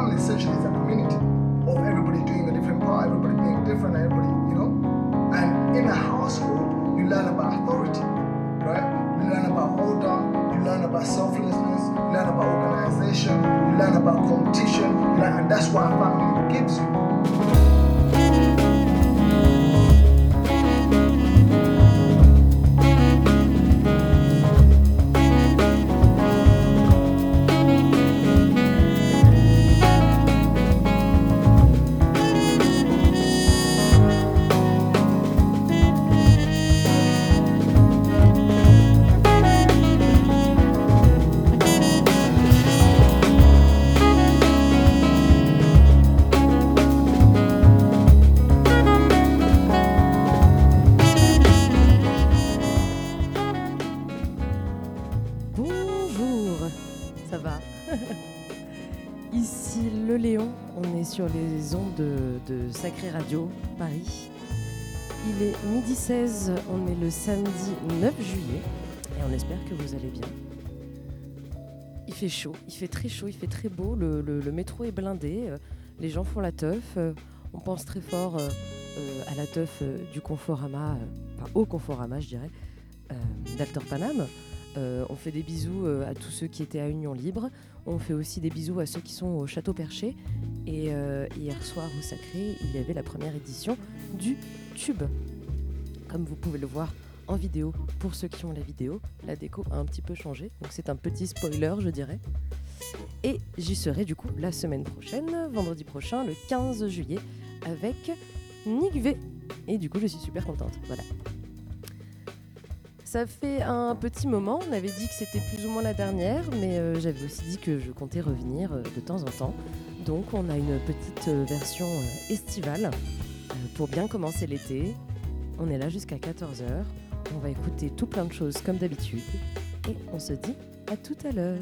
family essentially is a community of everybody doing a different part, everybody being different, everybody, you know. And in a household, you learn about authority, right? You learn about order, you learn about selflessness, you learn about organization, you learn about competition, learn, and that's what a family gives you. Sacré Radio, Paris. Il est midi 16, on est le samedi 9 juillet et on espère que vous allez bien. Il fait chaud, il fait très chaud, il fait très beau, le, métro est blindé, euh, les gens font la teuf, euh, on pense très fort euh, à la teuf du Conforama, enfin au Conforama je dirais, d'Alter Paname. On fait des bisous à tous ceux qui étaient à Union Libre. On fait aussi des bisous à ceux qui sont au Château Perché. Et euh, hier soir au Sacré, il y avait la première édition du Tube. Comme vous pouvez le voir en vidéo, pour ceux qui ont la vidéo, la déco a un petit peu changé. Donc c'est un petit spoiler, je dirais. Et j'y serai du coup la semaine prochaine, vendredi prochain, le 15 juillet, avec Nick V. Et du coup, je suis super contente. Voilà. Ça fait un petit moment, on avait dit que c'était plus ou moins la dernière, mais euh, j'avais aussi dit que je comptais revenir euh, de temps en temps. Donc on a une petite euh, version estivale pour bien commencer l'été. On est là jusqu'à 14h. On va écouter tout plein de choses comme d'habitude. Et on se dit à tout à l'heure.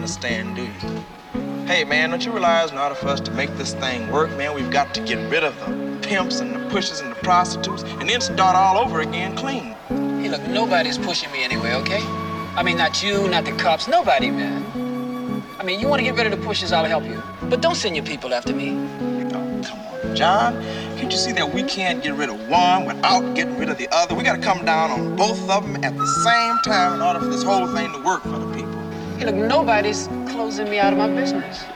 understand, do you? Hey, man, don't you realize in order for us to make this thing work, man, we've got to get rid of the pimps and the pushers and the prostitutes and then start all over again clean. Hey, look, nobody's pushing me anyway, okay? I mean, not you, not the cops, nobody, man. I mean, you want to get rid of the pushers, I'll help you. But don't send your people after me. Oh, come on, John. Can't you see that we can't get rid of one without getting rid of the other? We got to come down on both of them at the same time in order for this whole thing to work for Look, nobody's closing me out of my business.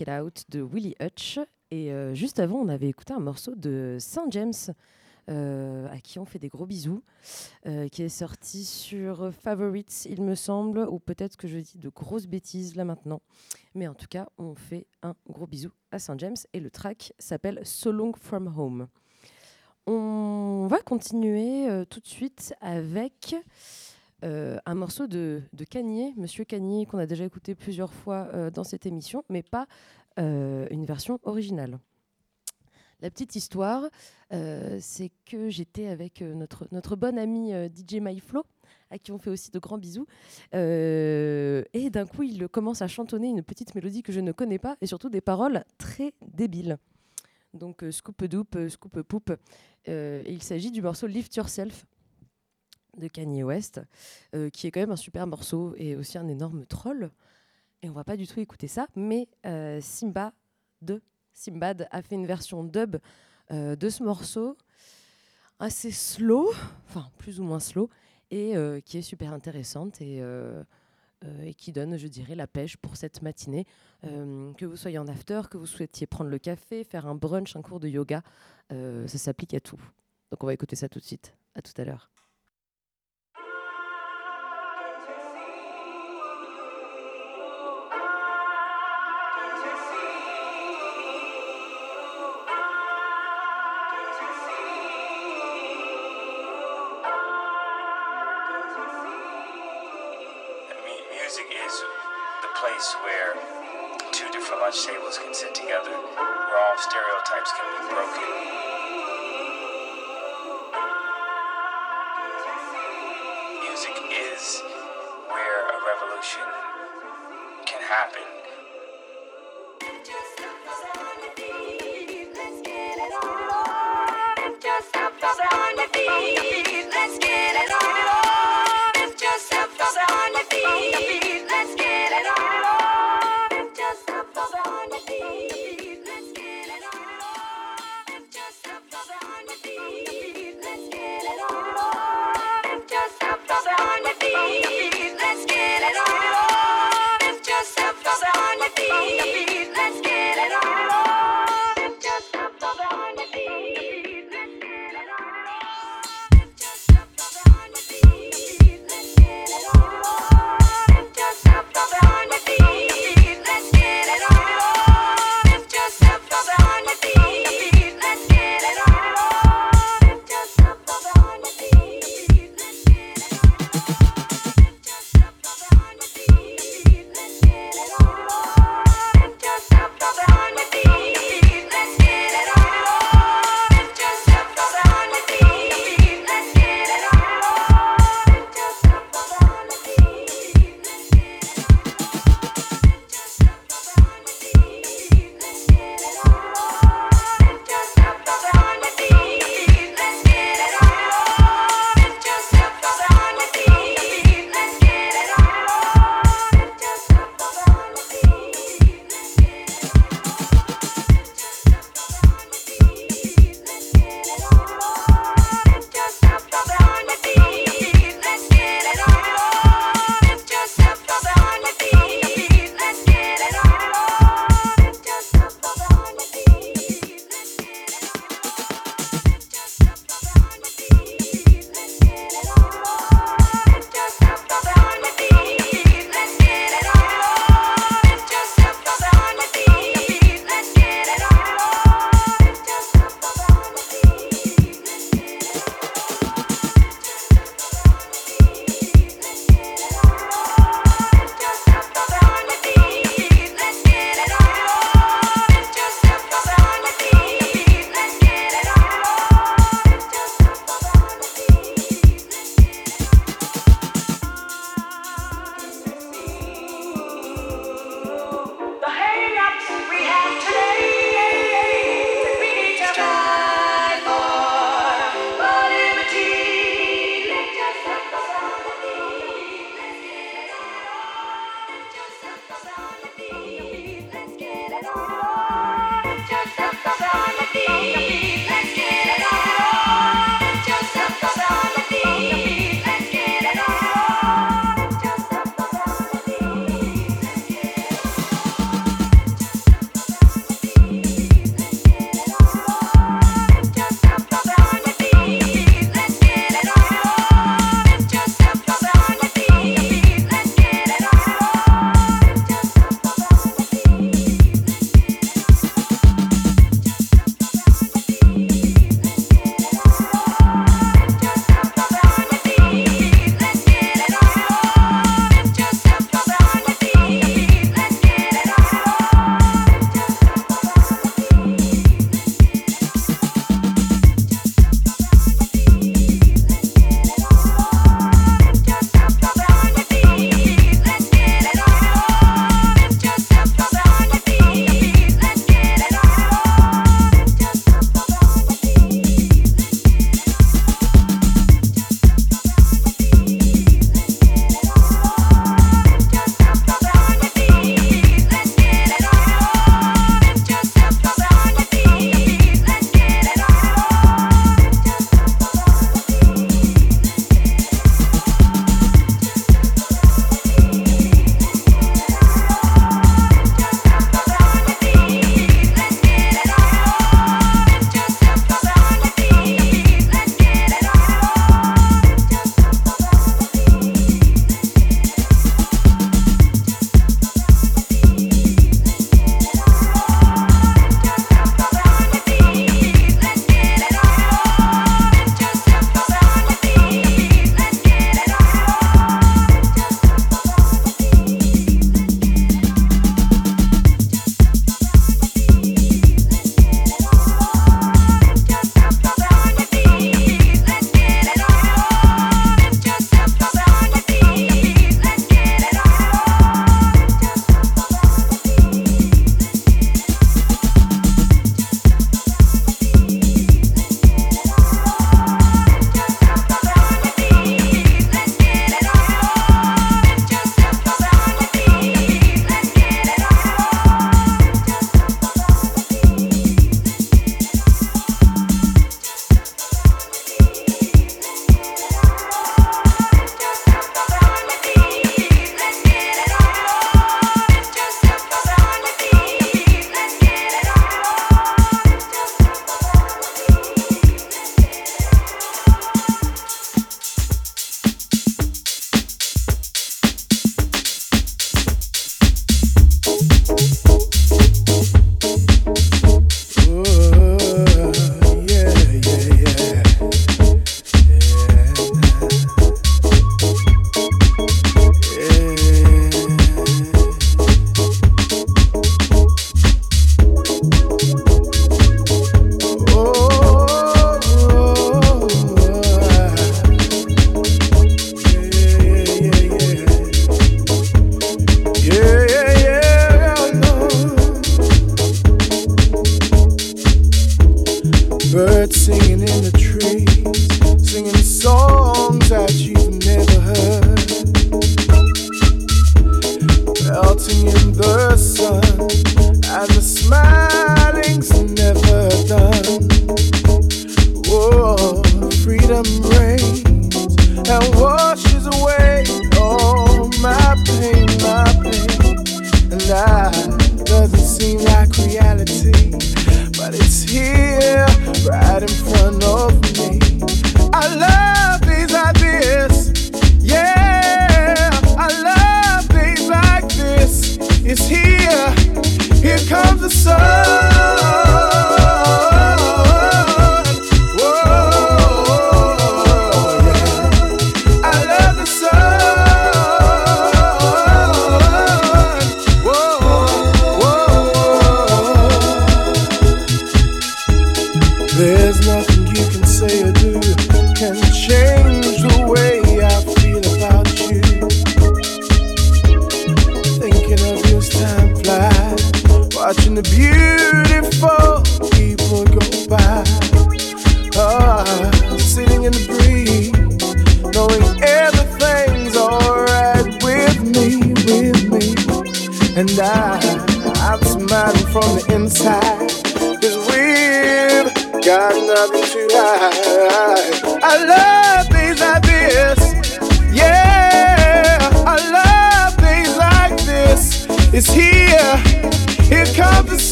It Out de Willie Hutch. Et euh, juste avant, on avait écouté un morceau de Saint James, euh, à qui on fait des gros bisous, euh, qui est sorti sur Favorites, il me semble, ou peut-être que je dis de grosses bêtises là maintenant. Mais en tout cas, on fait un gros bisou à Saint James et le track s'appelle So Long From Home. On va continuer tout de suite avec euh, un morceau de, de Cagnier, Monsieur Cagnier, qu'on a déjà écouté plusieurs fois euh, dans cette émission, mais pas euh, une version originale. La petite histoire, c'est que j'étais avec notre, notre bonne amie DJ MyFlo, à qui on fait aussi de grands bisous. et d'un coup, il commence à chantonner une petite mélodie que je ne connais pas, et surtout des paroles très débiles. Donc, scoop-doupe, scoop-poupe. il s'agit du morceau Lift Yourself de Kanye West, euh, qui est quand même un super morceau et aussi un énorme troll. Et on va pas du tout écouter ça, mais euh, Simba de Simbad a fait une version dub euh, de ce morceau assez slow, enfin plus ou moins slow, et qui est super intéressante et, et qui donne, je dirais, la pêche pour cette matinée. Que vous soyez en after, que vous souhaitiez prendre le café, faire un brunch, un cours de yoga, ça s'applique à tout. Donc on va écouter ça tout de suite. À tout à l'heure.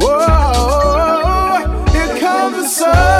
Whoa, here comes the sun.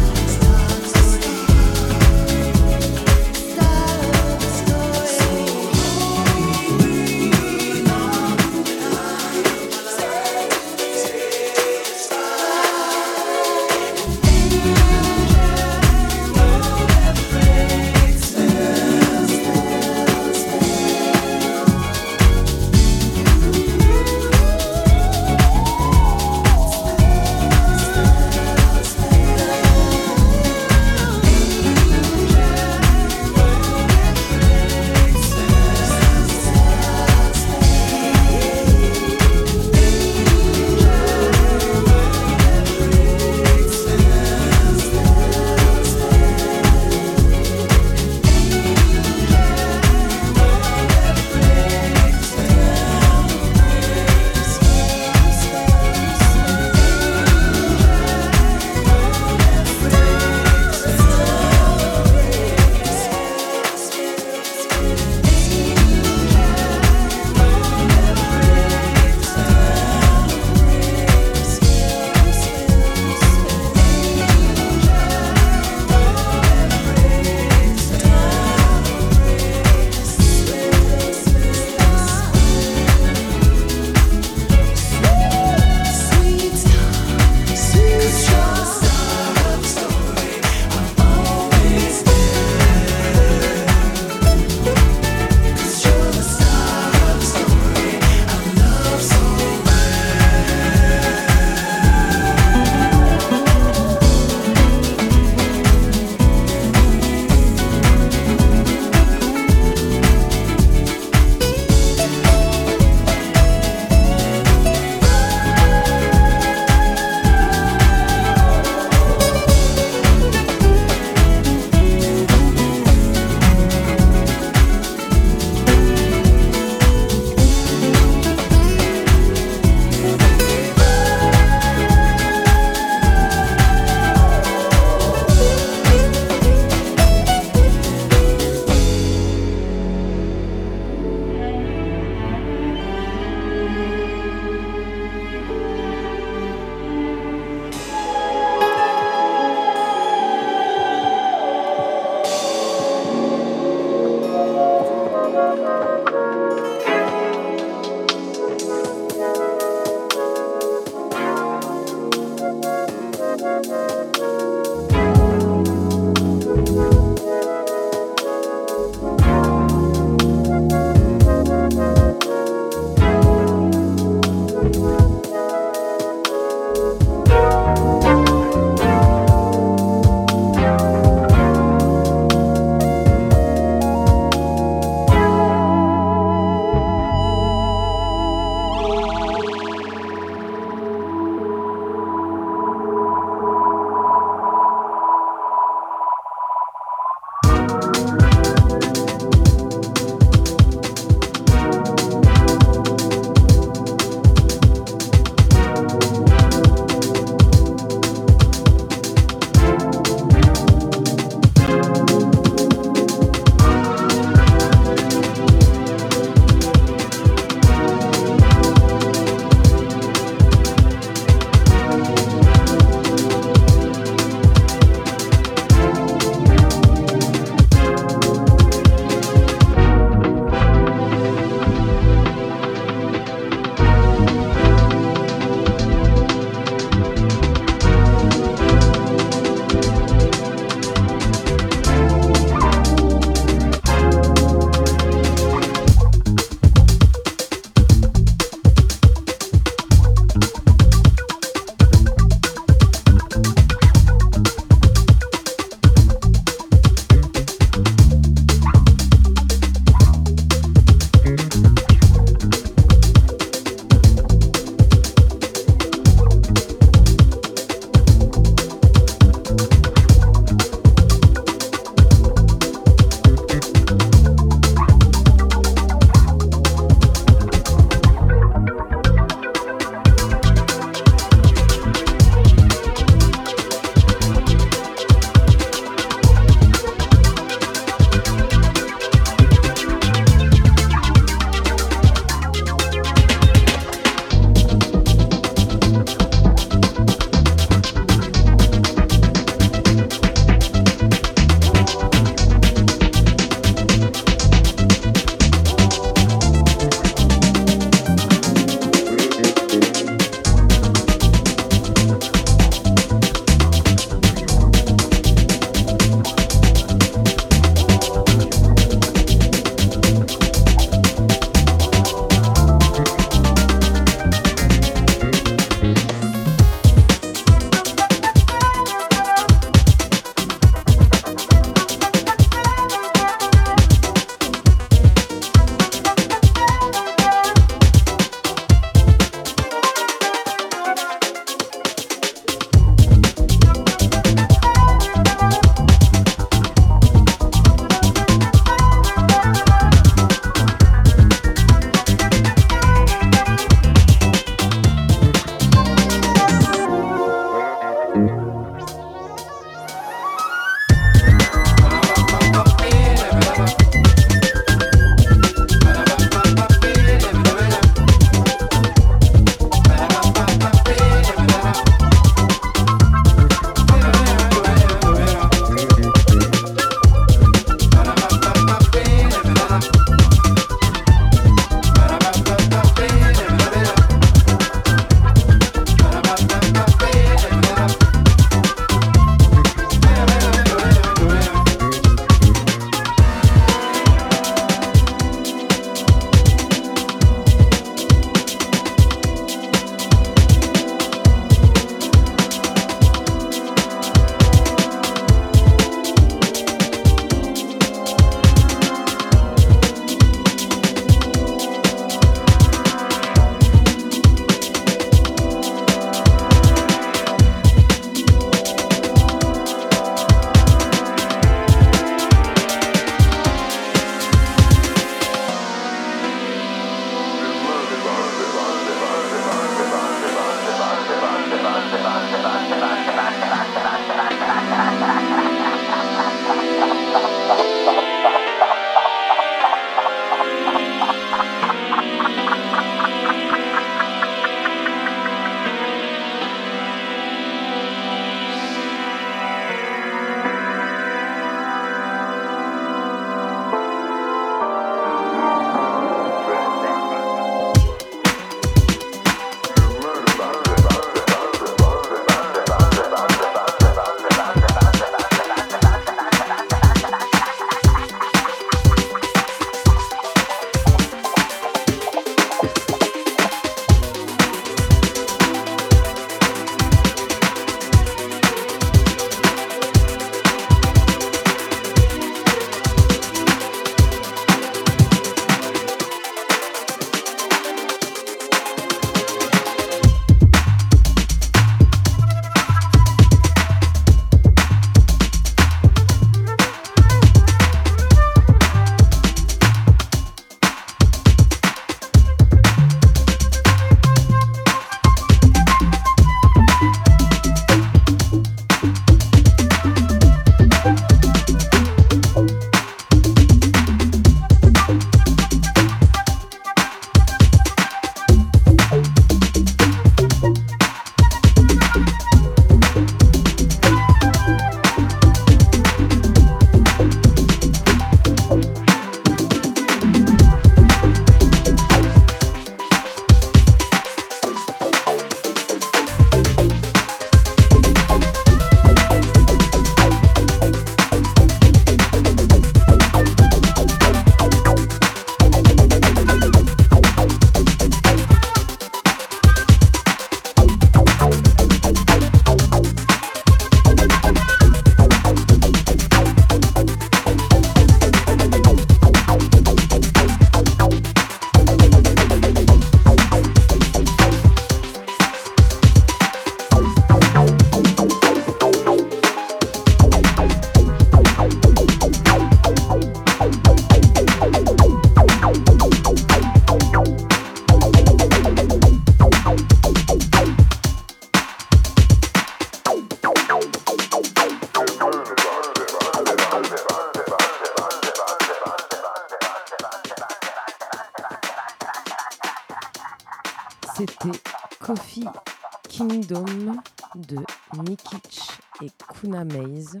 De Nikic et Kuna Maze.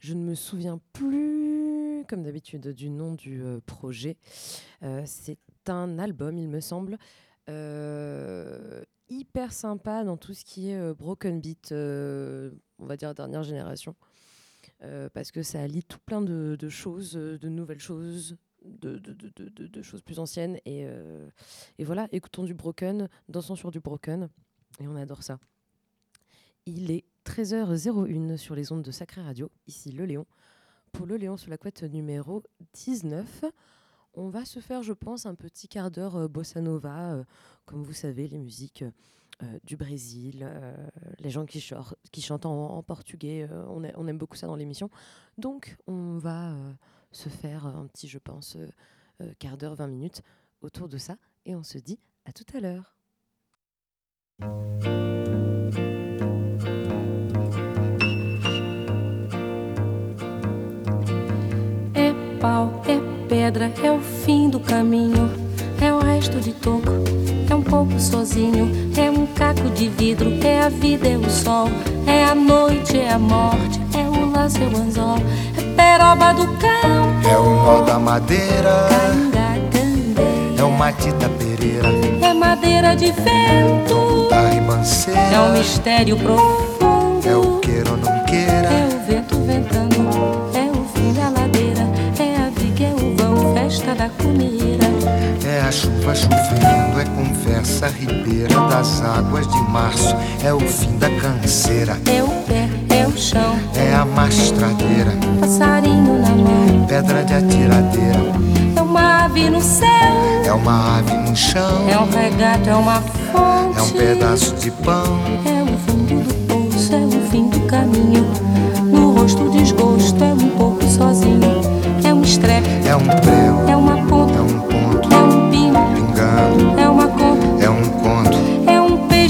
Je ne me souviens plus, comme d'habitude, du nom du euh, projet. Euh, c'est un album, il me semble, euh, hyper sympa dans tout ce qui est broken beat, on va dire dernière génération. Parce que ça allie tout plein de, choses, de nouvelles choses, de, choses plus anciennes. Et, et voilà, écoutons du broken, dansons sur du broken, et on adore ça. Il est 13h01 sur les ondes de Sacré Radio, ici Le Léon. Pour Le Léon sur la couette numéro 19, on va se faire, je pense, un petit quart d'heure euh, bossa nova. euh, comme vous savez, les musiques euh, du Brésil, les gens qui, chantent en, portugais, on, aime beaucoup ça dans l'émission. Donc, on va se faire un petit, je pense, quart d'heure, 20 minutes autour de ça. Et on se dit à tout à l'heure. Pedra, é o fim do caminho. É o resto de toco, é um pouco sozinho. É um caco de vidro, é a vida, é o sol. É a noite, é a morte, é o laço, é o anzol. É peroba do cão, É o nó da madeira, é o Matita Pereira, É madeira de vento, da é um ribanceira, mistério profundo. é o queira ou não É queira, o vento ventando, chuva chovendo, é conversa ribeira das águas de março, é o fim da canseira, É o pé, é o chão, é a mastradeira, passarinho na mão. pedra de atiradeira, É uma ave no céu, é uma ave no chão, é um regato, é uma fonte. é um pedaço de pão, É o fundo do poço, é o fim do caminho. No rosto desgosto, é um pouco sozinho. É um estrepe, é um prego, é uma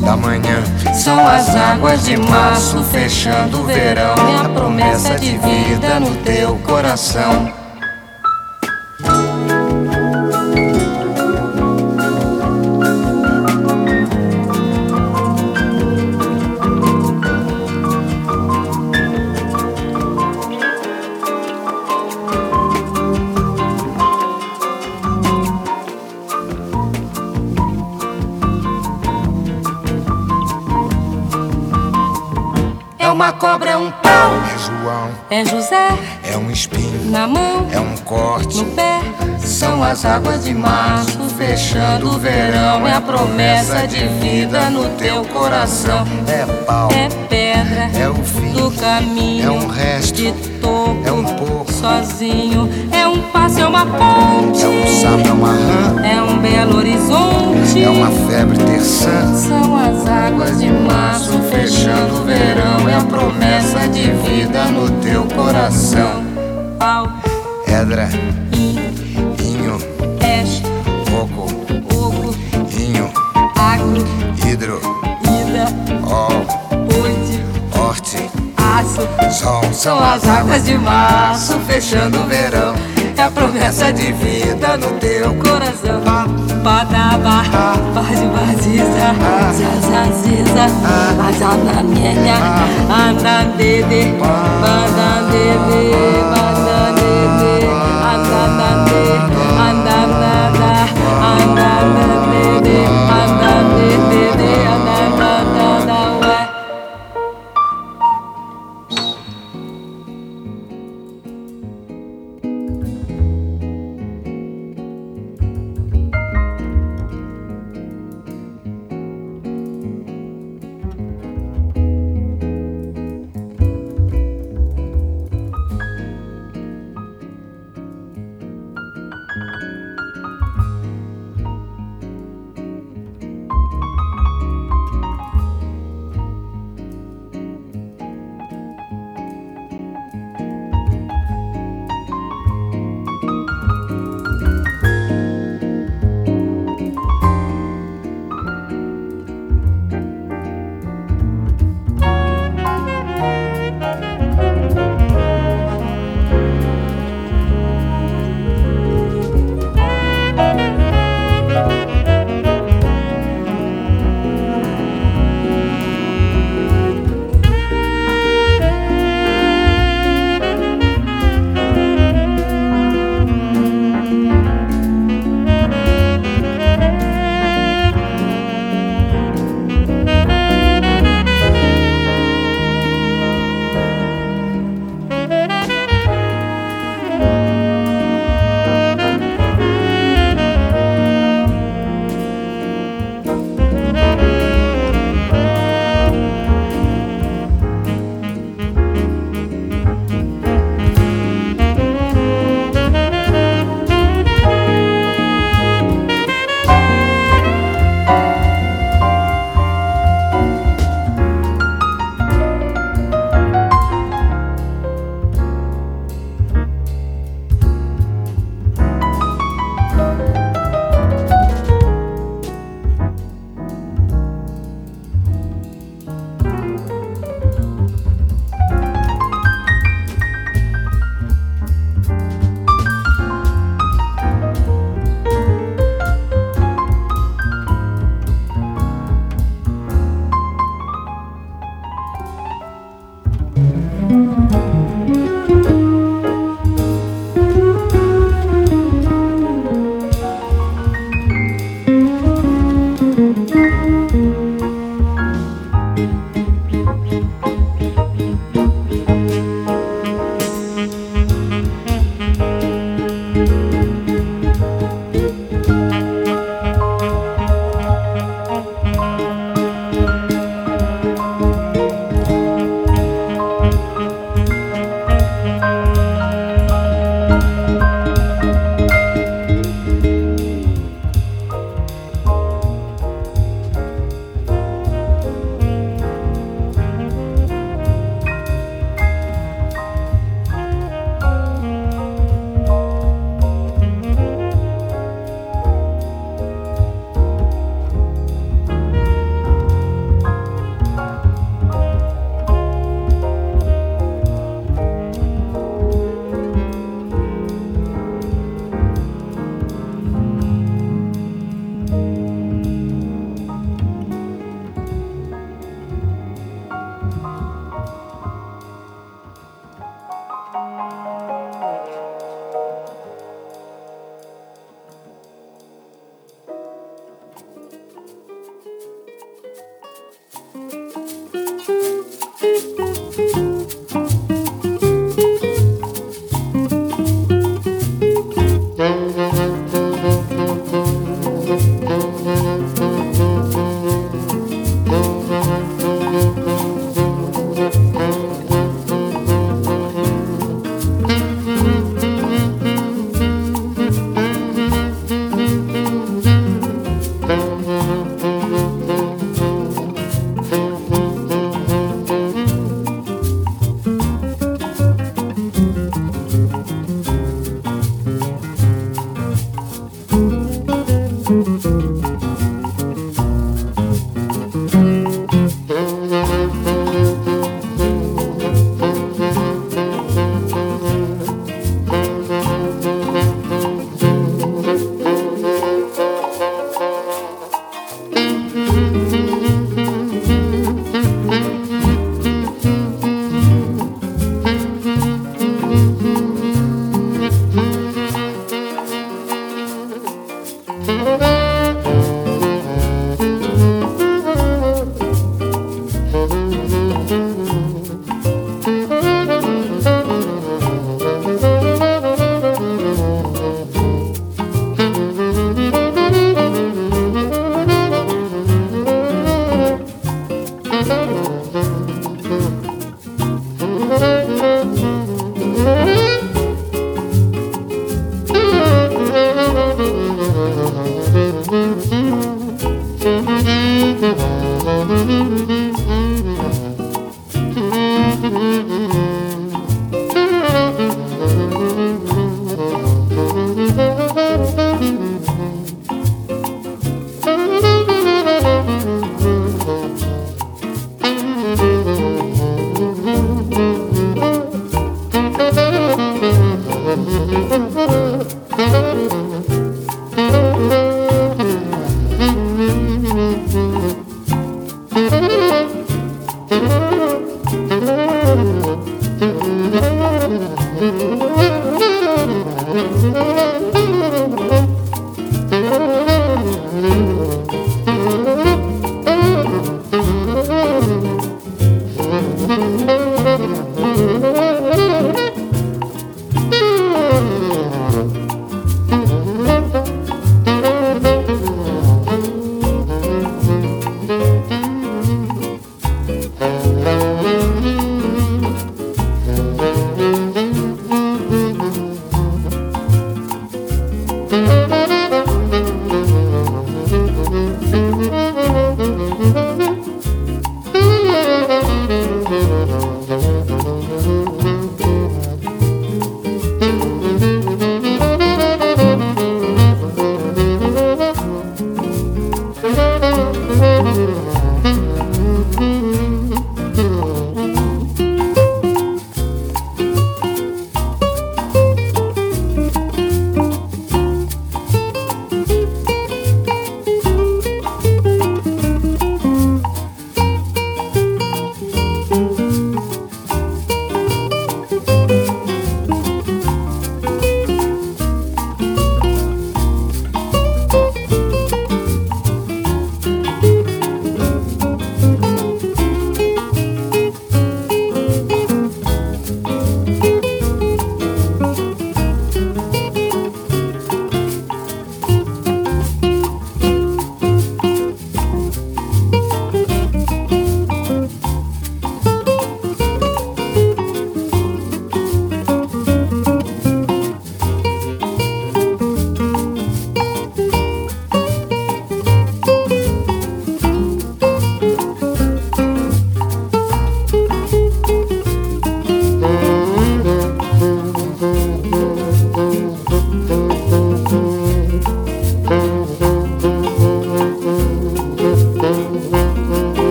Da manhã. São as águas de março fechando o verão, é a promessa de vida no teu coração. Cobra, é um pau, É João, é José. É um espinho, na mão, é um corte. no pé. São as águas de março fechando o verão, é a promessa de vida no teu coração. É pau, É é o fim, do caminho. é um resto, de toco, é um pouco, sozinho. É um passo, é uma ponte. é um sapo, é uma rã, É um belo horizonte. é uma febre terçã. São as águas de março fechando o verão, é a promessa de vida no teu coração. Pau, Pedra, inho, peixe, coco, oco, inho, agro, hidro, aço. sol. São as águas de março fechando o verão, é a promessa de vida no teu Coração, padaba, bade baziza, zazaziza, azananenha, andandede, bandandede, bandandede,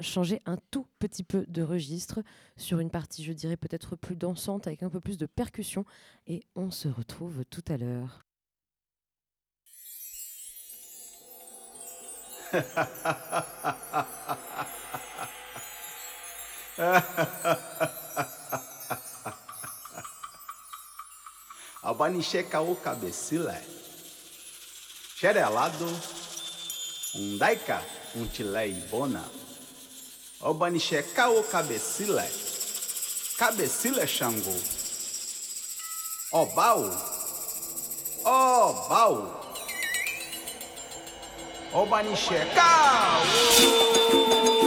Changer un tout petit peu de registre sur une partie, je dirais, peut-être plus dansante, avec un peu plus de percussion. Et on se retrouve tout à l'heure. Obanixé Caô cabecila. Cabecila Xangô, Obau, Obau, Obanixé Caô.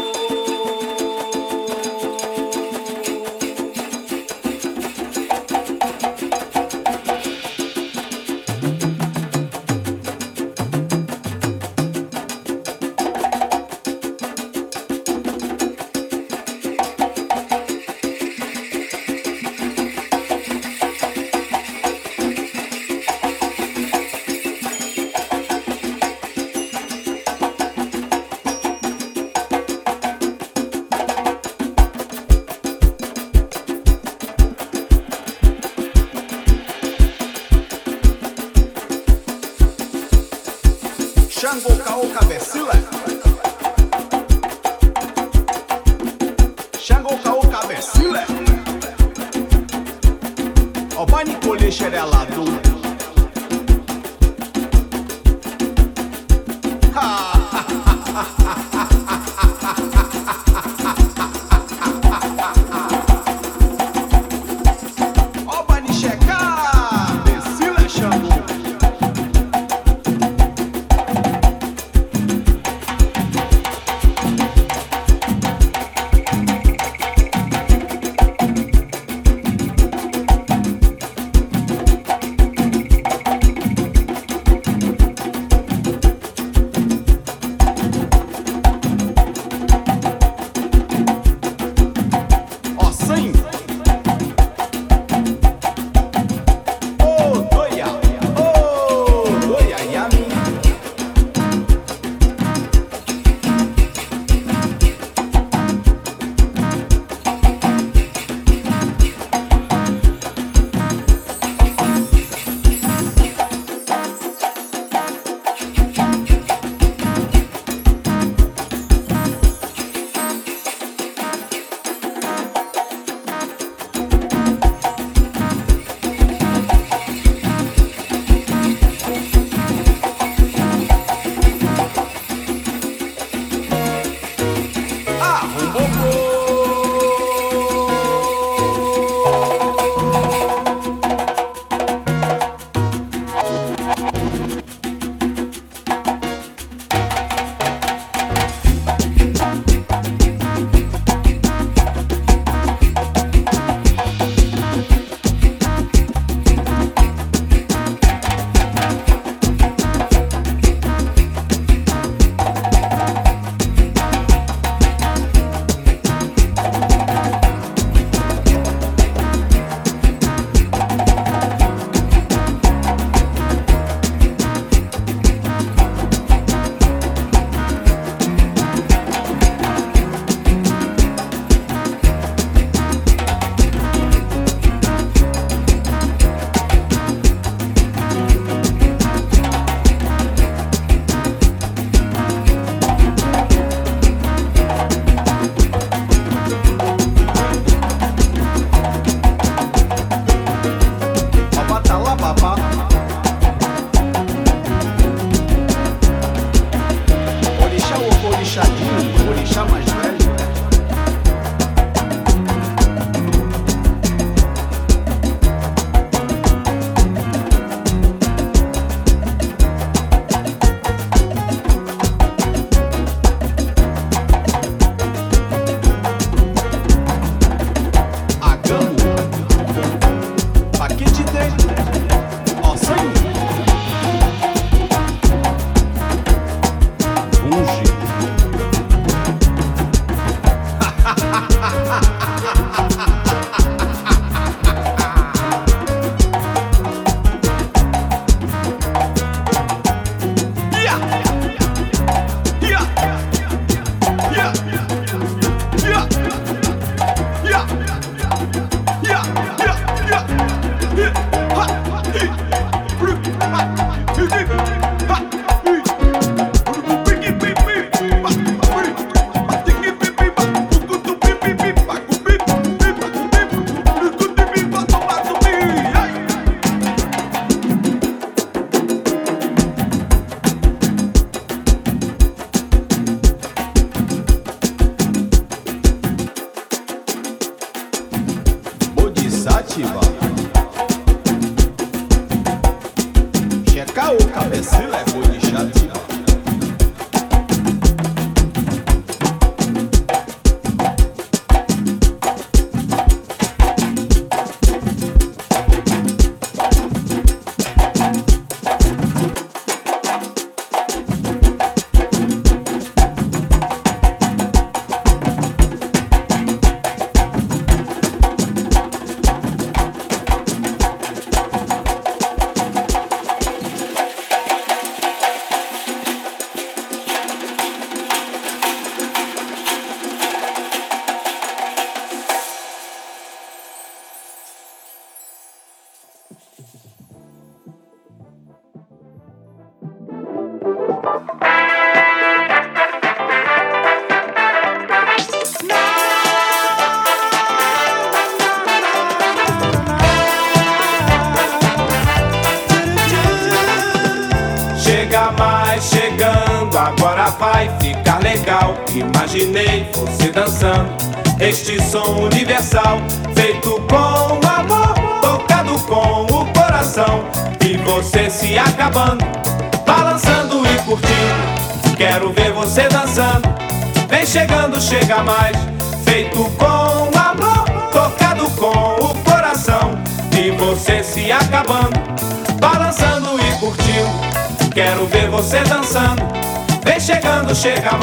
shit.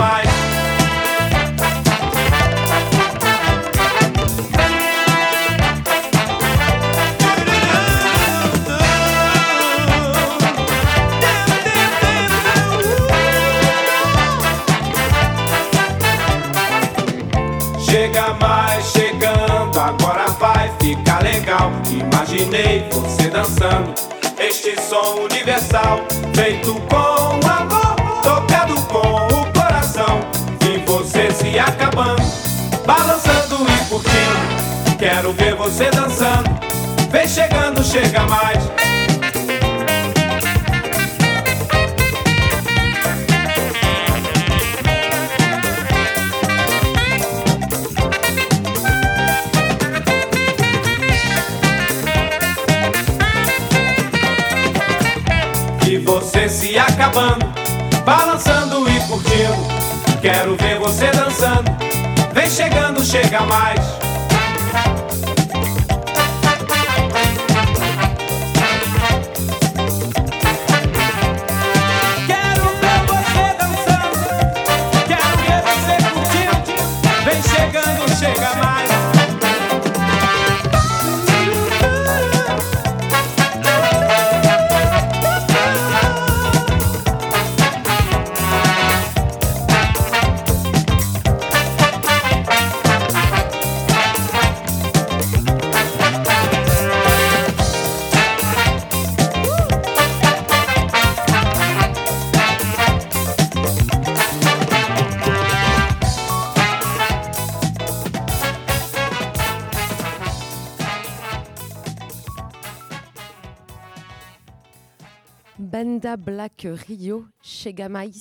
Rio chez Gamais,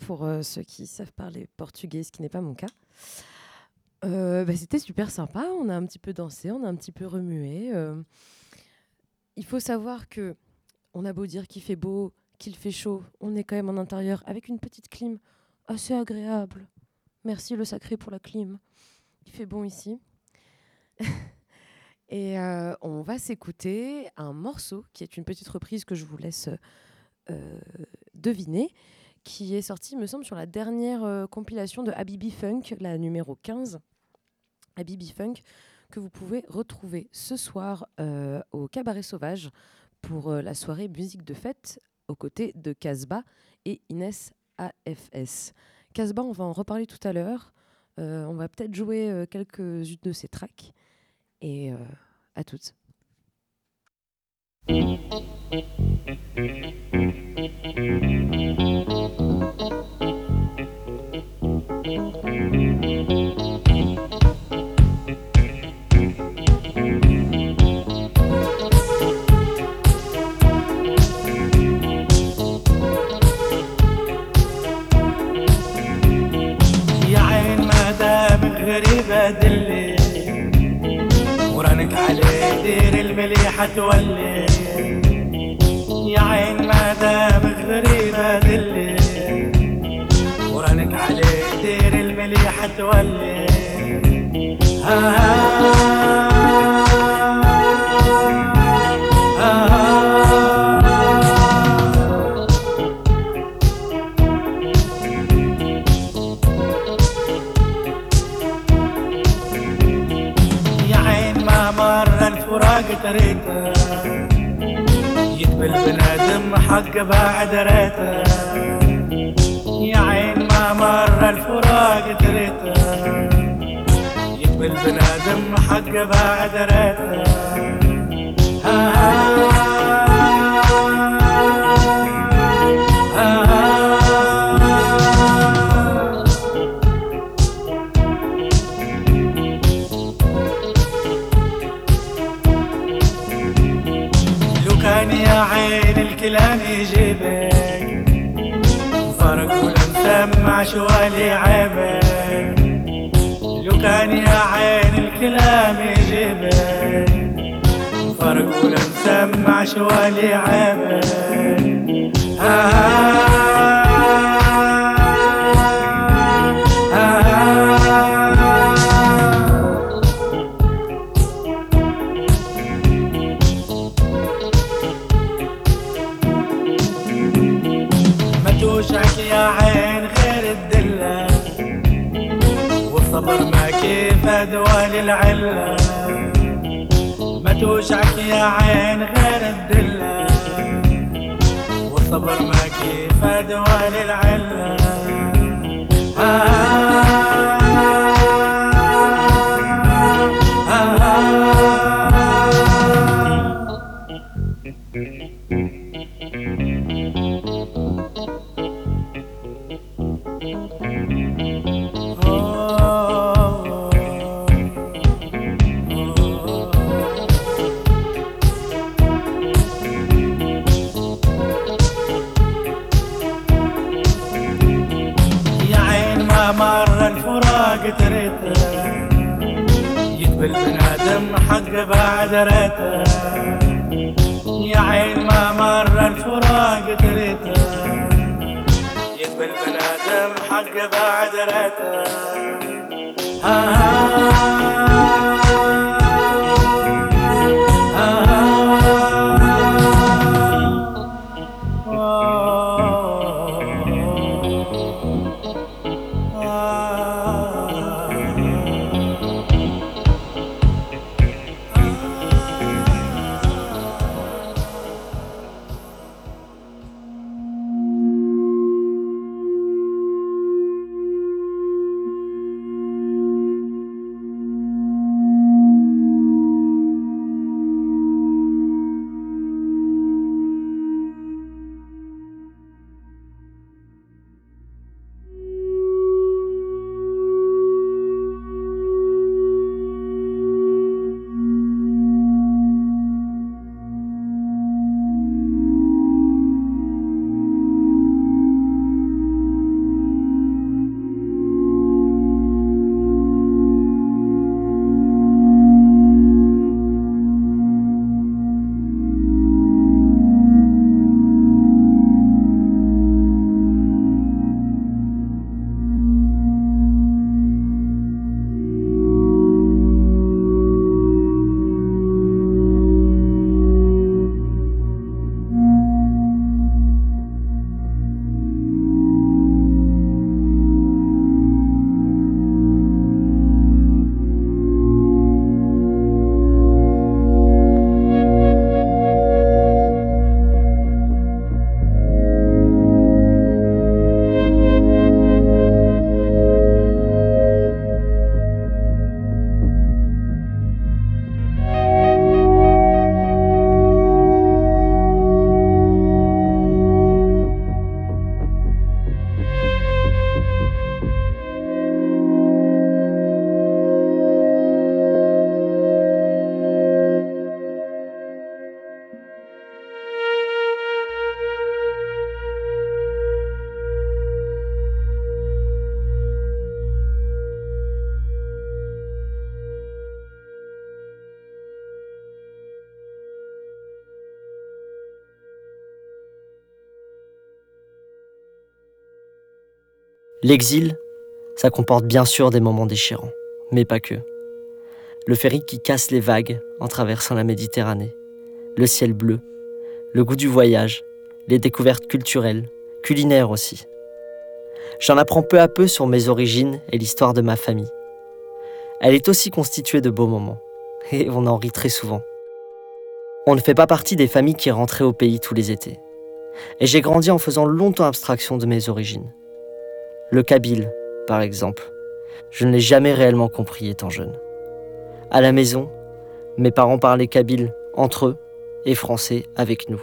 pour euh, ceux qui savent parler portugais, ce qui n'est pas mon cas. Euh, bah, C'était super sympa, on a un petit peu dansé, on a un petit peu remué. euh. Il faut savoir que on a beau dire qu'il fait beau, qu'il fait chaud, on est quand même en intérieur avec une petite clim assez agréable. Merci le sacré pour la clim. Il fait bon ici. Et on va s'écouter un morceau qui est une petite reprise que je vous laisse deviner, qui est sorti, me semble, sur la dernière euh, compilation de Habibi Funk, la numéro 15. Habibi Funk, que vous pouvez retrouver ce soir euh, au Cabaret Sauvage pour euh, la soirée musique de fête aux côtés de Casbah et Inès AFS. Casbah, on va en reparler tout à l'heure. Euh, on va peut-être jouer euh, quelques-unes de ses tracks. Et euh, à toutes. بدلي ورانك عليه دير المليحة تولي. يا عين مدام غريبة ذلي ورنك عليه دير المليحة تولي. ها ها بنادم حق بعد ريته. يا عين ما مر الفراق تريته. يقبل بنادم حق بعد ريته. مع ولي عبر لو كان يا عين الكلام جبر فرق ولا مسمعش ولي عبر آه. أدوال العلة. ما توشعك يا عين غير الدلة. والصبر ما كيف أدوال العلة. آه. ريته يا عين ما مر الفراق تريته يقبل بنادم حق بعد ريته. ها L'exil, ça comporte bien sûr des moments déchirants, mais pas que. Le ferry qui casse les vagues en traversant la Méditerranée, le ciel bleu, le goût du voyage, les découvertes culturelles, culinaires aussi. J'en apprends peu à peu sur mes origines et l'histoire de ma famille. Elle est aussi constituée de beaux moments, et on en rit très souvent. On ne fait pas partie des familles qui rentraient au pays tous les étés. Et j'ai grandi en faisant longtemps abstraction de mes origines. Le kabyle, par exemple. Je ne l'ai jamais réellement compris étant jeune. À la maison, mes parents parlaient kabyle entre eux et français avec nous.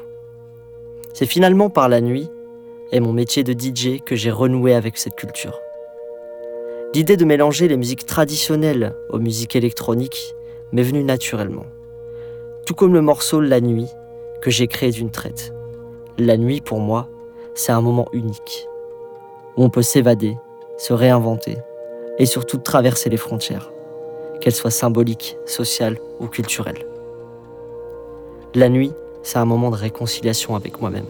C'est finalement par la nuit et mon métier de DJ que j'ai renoué avec cette culture. L'idée de mélanger les musiques traditionnelles aux musiques électroniques m'est venue naturellement. Tout comme le morceau La nuit que j'ai créé d'une traite. La nuit, pour moi, c'est un moment unique, où on peut s'évader, se réinventer, et surtout traverser les frontières, qu'elles soient symboliques, sociales ou culturelles. La nuit, c'est un moment de réconciliation avec moi-même.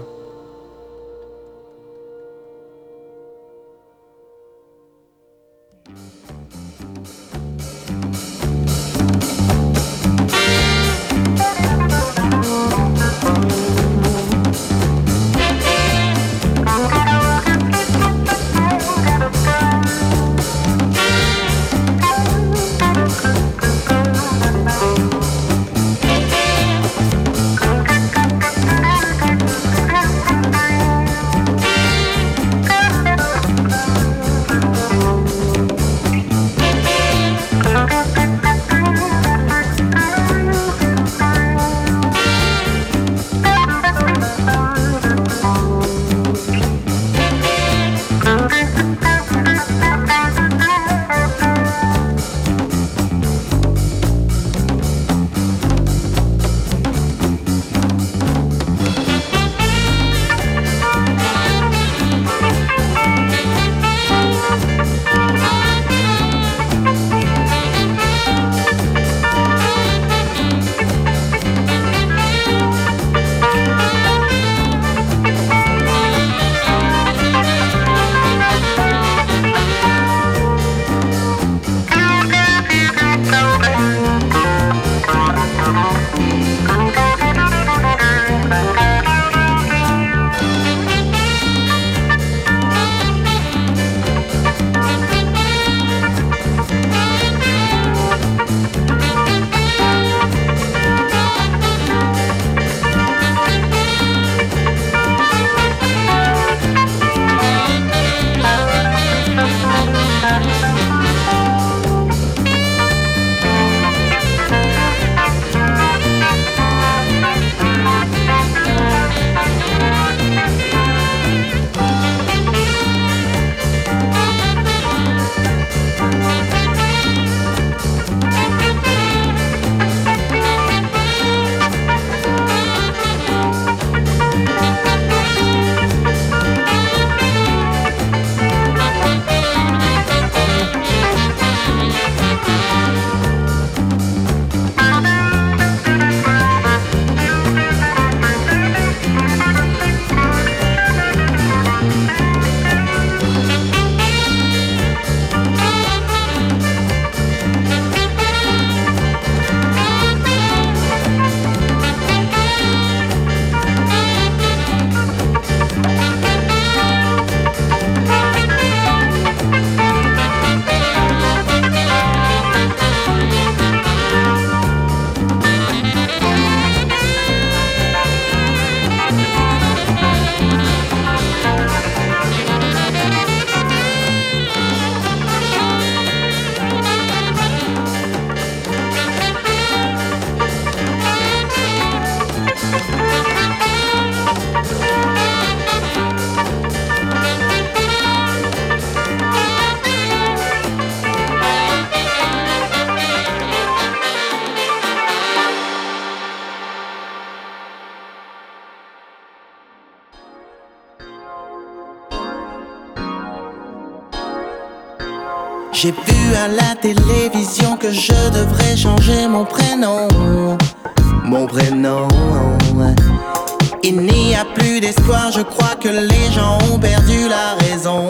J'ai vu à la télévision que je devrais changer mon prénom. Mon prénom. Il n'y a plus d'espoir, je crois que les gens ont perdu la raison.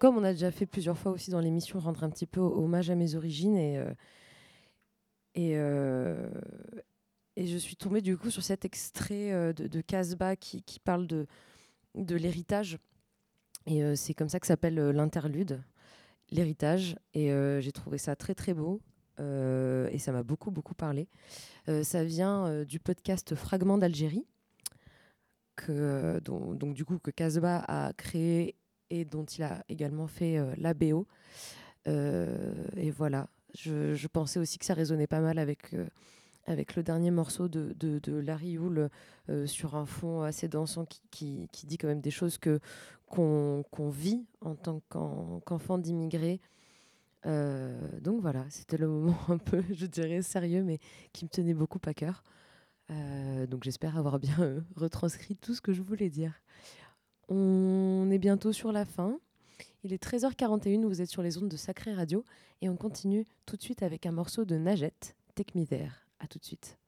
Comme on a déjà fait plusieurs fois aussi dans l'émission, rendre un petit peu hommage à mes origines et, euh, euh, et je suis tombée du coup sur cet extrait euh, de, de Casbah qui, parle de, l'héritage. Et c'est comme ça que s'appelle l'interlude, l'héritage. Et j'ai trouvé ça très très beau. et ça m'a beaucoup beaucoup parlé. Ça vient du podcast Fragments d'Algérie, que, dont- donc du coup que Casbah a créé et dont il a également fait euh, la BO. Euh, et voilà, je, pensais aussi que ça résonnait pas mal avec, euh, avec le dernier morceau de, de, Larry Houle euh, sur un fond assez dansant qui, qui, qui dit quand même des choses que qu'on qu'on vit en tant qu'en- qu'enfant d'immigrés. Euh, donc voilà, c'était le moment un peu, je dirais, sérieux, mais qui me tenait beaucoup à cœur. Donc j'espère avoir bien retranscrit tout ce que je voulais dire. On est bientôt sur la fin. Il est 13h41, vous êtes sur les ondes de Sacré Radio et on continue tout de suite avec un morceau de Najette, Take Me. À tout de suite.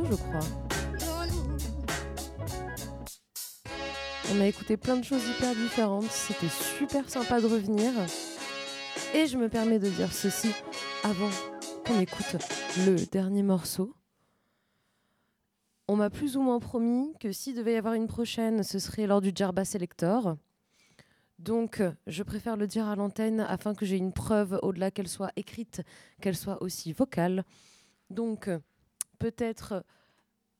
Je crois. On a écouté plein de choses hyper différentes. C'était super sympa de revenir. Et je me permets de dire ceci avant qu'on écoute le dernier morceau. On m'a plus ou moins promis que s'il devait y avoir une prochaine, ce serait lors du Jarba Selector. Donc, je préfère le dire à l'antenne afin que j'ai une preuve au-delà qu'elle soit écrite, qu'elle soit aussi vocale. Donc, peut-être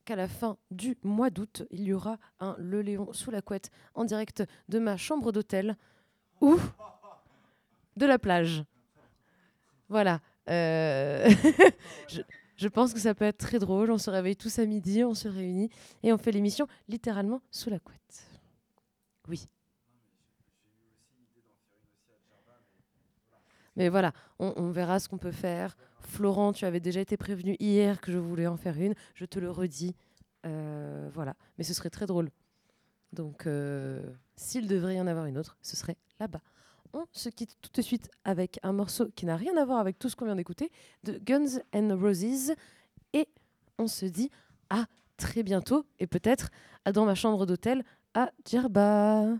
qu'à la fin du mois d'août, il y aura un Le Léon sous la couette en direct de ma chambre d'hôtel ou de la plage. Voilà. Euh, je, pense que ça peut être très drôle. On se réveille tous à midi, on se réunit et on fait l'émission littéralement sous la couette. Oui. Mais voilà, on verra ce qu'on peut faire. Florent, tu avais déjà été prévenu hier que je voulais en faire une. Je te le redis. Euh, voilà. Mais ce serait très drôle. Donc, euh, s'il devrait y en avoir une autre, ce serait là-bas. On se quitte tout de suite avec un morceau qui n'a rien à voir avec tout ce qu'on vient d'écouter, de Guns N' Roses. Et on se dit à très bientôt et peut-être dans ma chambre d'hôtel à Djerba.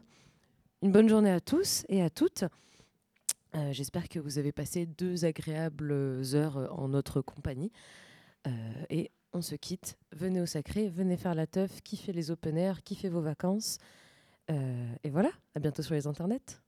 Une bonne journée à tous et à toutes. Euh, J'espère que vous avez passé deux agréables heures en notre compagnie. Euh, et on se quitte. Venez au sacré, venez faire la teuf, kiffez les open air, kiffez vos vacances. Euh, et voilà, à bientôt sur les internets.